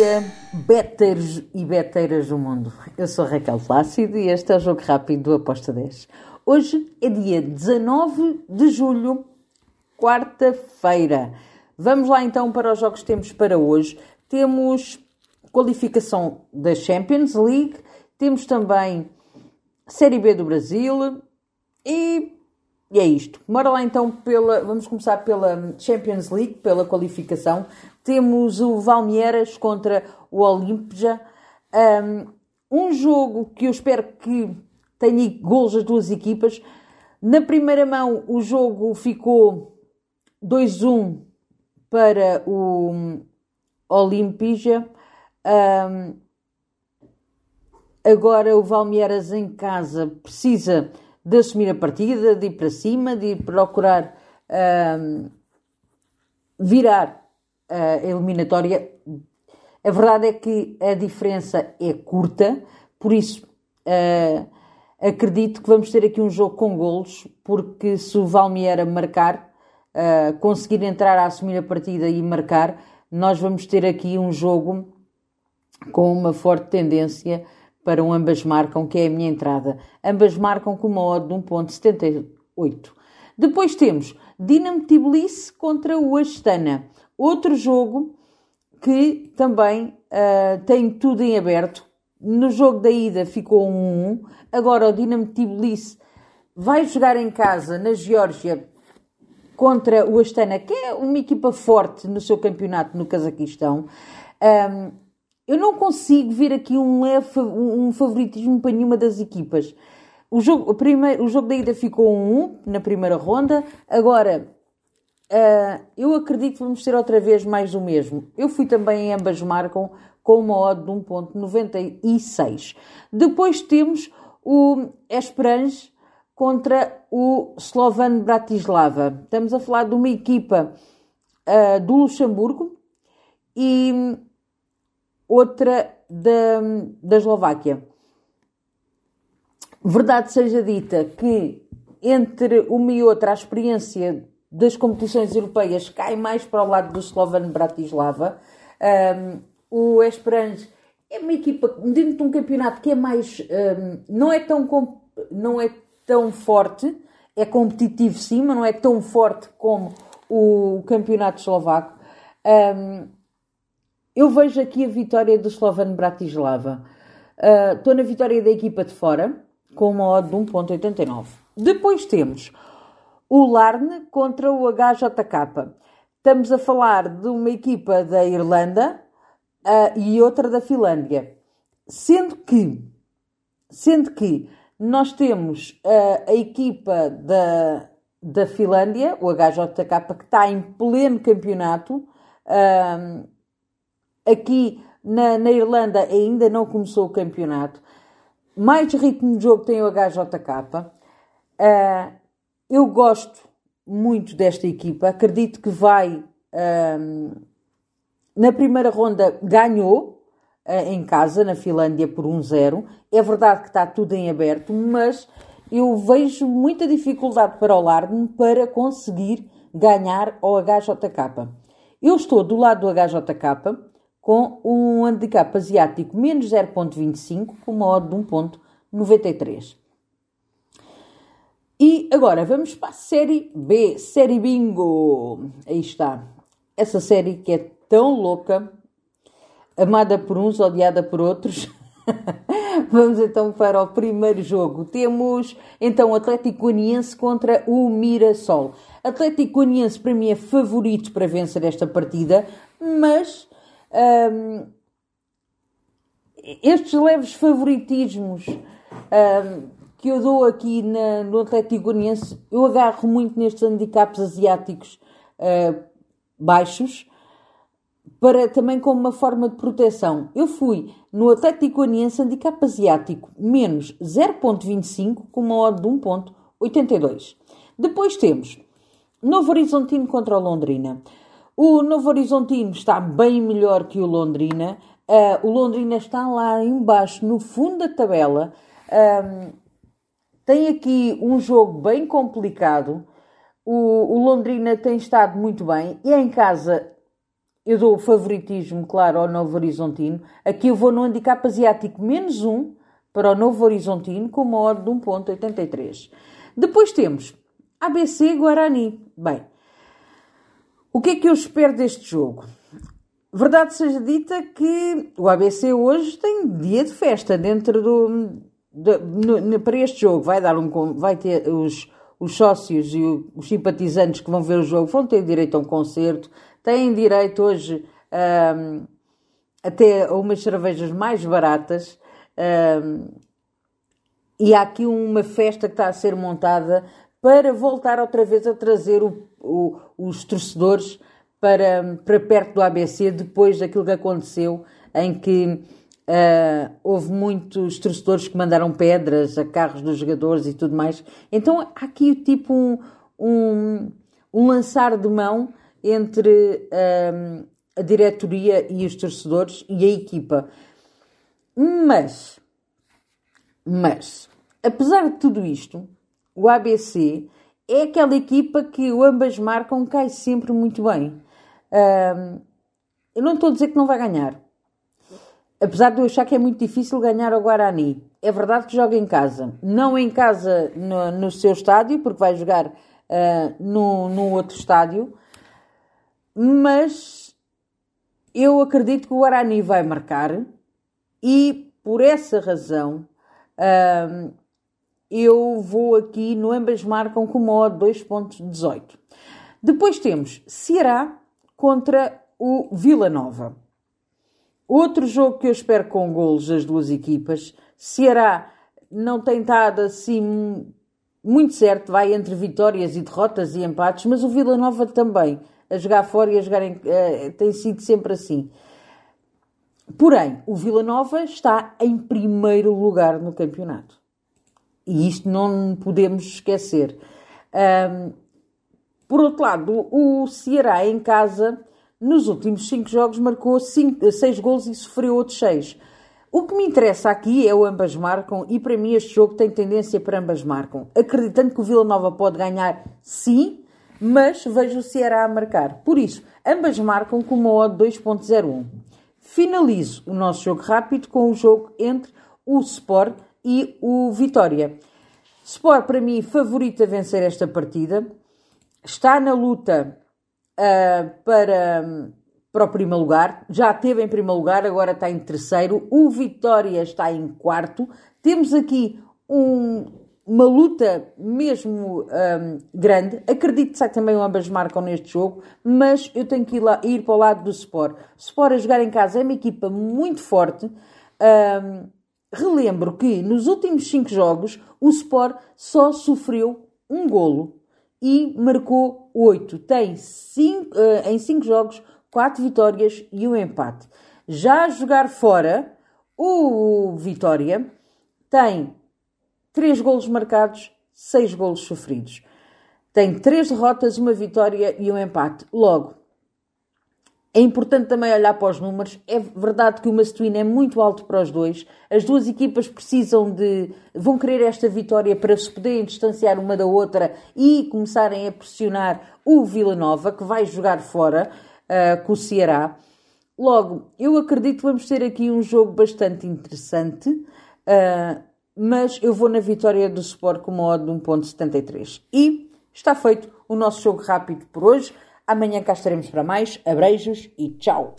dia, beteiros e beteiras do mundo. Eu sou Raquel Plácido e este é o Jogo Rápido do Aposta 10. Hoje é dia 19 de julho, quarta-feira. Vamos lá então para os jogos que temos para hoje. Temos qualificação da Champions League, temos também Série B do Brasil e e é isto. Bora lá então pela. Vamos começar pela Champions League, pela qualificação. Temos o Valmieras contra o Olimpia. Um jogo que eu espero que tenha gols das duas equipas. Na primeira mão, o jogo ficou 2-1 para o Olimpija. Um, agora o Valmieras em casa precisa de assumir a partida, de ir para cima, de ir procurar virar a eliminatória. A verdade é que a diferença é curta, por isso uh, acredito que vamos ter aqui um jogo com golos, porque se o Valmiera marcar, uh, conseguir entrar a assumir a partida e marcar, nós vamos ter aqui um jogo com uma forte tendência para um ambas marcam, que é a minha entrada. Ambas marcam com uma odd de 1.78. Depois temos Dinamo Tbilisi contra o Astana. Outro jogo que também uh, tem tudo em aberto. No jogo da ida ficou 1-1. Agora o Dinamo Tbilisi vai jogar em casa, na Geórgia, contra o Astana, que é uma equipa forte no seu campeonato no Cazaquistão. Um, eu não consigo ver aqui um um favoritismo para nenhuma das equipas. O jogo, o primeiro, o jogo da ida ficou 1-1 na primeira ronda. Agora, uh, eu acredito que vamos ter outra vez mais o mesmo. Eu fui também em ambas marcam com uma odd de 1.96. Depois temos o Esperange contra o Slovan Bratislava. Estamos a falar de uma equipa uh, do Luxemburgo e outra da, da Eslováquia. Verdade seja dita que entre uma e outra a experiência das competições europeias cai mais para o lado do Slovan Bratislava. Um, o Esperange é uma equipa dentro de um campeonato que é mais um, não é tão não é tão forte, é competitivo sim, mas não é tão forte como o campeonato eslovaco. Um, eu vejo aqui a vitória do Slovan Bratislava. Uh, estou na vitória da equipa de fora, com uma odd de 1.89. Depois temos o Larne contra o HJK. Estamos a falar de uma equipa da Irlanda uh, e outra da Finlândia. Sendo que, sendo que nós temos uh, a equipa da, da Finlândia, o HJK, que está em pleno campeonato, uh, Aqui na, na Irlanda ainda não começou o campeonato. Mais ritmo de jogo tem o HJK. Uh, ah, eu gosto muito desta equipa. Acredito que vai. Uh, na primeira ronda ganhou uh, em casa, na Finlândia, por 1-0. É verdade que está tudo em aberto, mas eu vejo muita dificuldade para o Larden para conseguir ganhar ao HJK. Eu estou do lado do HJK com um handicap asiático menos 0.25 com uma odd de 1.93. E agora vamos para a série B, série Bingo. Aí está. Essa série que é tão louca, amada por uns, odiada por outros. Vamos então para o primeiro jogo. Temos então o Atlético Goianiense contra o Mirassol. Atlético Goianiense para mim é favorito para vencer esta partida, mas um, estes leves favoritismos um, que eu dou aqui na, no Atlético Goianiense, eu agarro muito nestes handicaps asiáticos uh, baixos, para também como uma forma de proteção. Eu fui no Atlético Goianiense handicap asiático menos 0.25 com uma odd de 1.82. Depois temos Novo Horizontino contra o Londrina. O Novo Horizontino está bem melhor que o Londrina. Uh, o Londrina está lá embaixo, no fundo da tabela. Um, tem aqui um jogo bem complicado. O, o, Londrina tem estado muito bem. E em casa, eu dou o favoritismo, claro, ao Novo Horizontino. Aqui eu vou no handicap asiático menos um para o Novo Horizontino com uma hora de 1.83. Depois temos ABC Guarani. Bem, o que é que eu espero deste jogo? Verdade seja dita que o ABC hoje tem dia de festa dentro do. De, no, para este jogo. Vai dar um. Vai ter os, os sócios e os simpatizantes que vão ver o jogo vão ter direito a um concerto, têm direito hoje um, até a umas cervejas mais baratas. Um, e há aqui uma festa que está a ser montada para voltar outra vez a trazer o, o, os torcedores para, para perto do ABC depois daquilo que aconteceu em que uh, houve muitos torcedores que mandaram pedras a carros dos jogadores e tudo mais. Então há aqui tipo um, um, um lançar de mão entre uh, a diretoria e os torcedores e a equipa. Mas, mas, apesar de tudo isto, o ABC é aquela equipa que ambas marcam cai sempre muito bem. Eu não estou a dizer que não vai ganhar. Apesar de eu achar que é muito difícil ganhar ao Guarani. É verdade que joga em casa. Não em casa no, no seu estádio, porque vai jogar uh, no, no outro estádio. Mas eu acredito que o Guarani vai marcar e por essa razão eu vou aqui no ambas marcam com uma odd 2.18. Depois temos Ceará contra o Vila Nova. Outro jogo que eu espero com golos das duas equipas. Ceará não tem estado assim muito certo, vai entre vitórias e derrotas e empates, mas o Vila Nova também, a jogar fora e a jogar em, uh, tem sido sempre assim. Porém, o Vila Nova está em primeiro lugar no campeonato. E isto não podemos esquecer. Um, por outro lado, o Ceará em casa, nos últimos 5 jogos, marcou 6 gols e sofreu outros 6. O que me interessa aqui é o ambas marcam e para mim este jogo tem tendência para ambas marcam. Acreditando que o Vila Nova pode ganhar, sim, mas vejo o Ceará a marcar. Por isso, ambas marcam com uma odd 2.01. Finalizo o nosso jogo rápido com o jogo entre o Sport e o Vitória. Sport, para mim, favorito a vencer esta partida está na luta uh, para, para o primeiro lugar, já teve em primeiro lugar, agora está em terceiro, o Vitória está em quarto. Temos aqui um, uma luta mesmo um, grande. Acredito que também ambas marcam neste jogo, mas eu tenho que ir, lá, ir para o lado do Sport. Sport a jogar em casa é uma equipa muito forte. Um, relembro que nos últimos cinco jogos o Sport só sofreu um golo e marcou 8. Tem cinco, uh, em 5 jogos 4 vitórias e um empate. Já a jogar fora, o Vitória tem 3 golos marcados, 6 golos sofridos. Tem 3 derrotas, uma vitória e um empate. Logo, é importante também olhar para os números. É verdade que o Mastuíno é muito alto para os dois. As duas equipas precisam de. vão querer esta vitória para se poderem distanciar uma da outra e começarem a pressionar o Vila Nova, que vai jogar fora uh, com o Ceará. Logo, eu acredito que vamos ter aqui um jogo bastante interessante, uh, mas eu vou na vitória do Sport com uma odd de 1.73. E está feito o nosso jogo rápido por hoje. Amanhã cá estaremos para mais. Abreijos e tchau!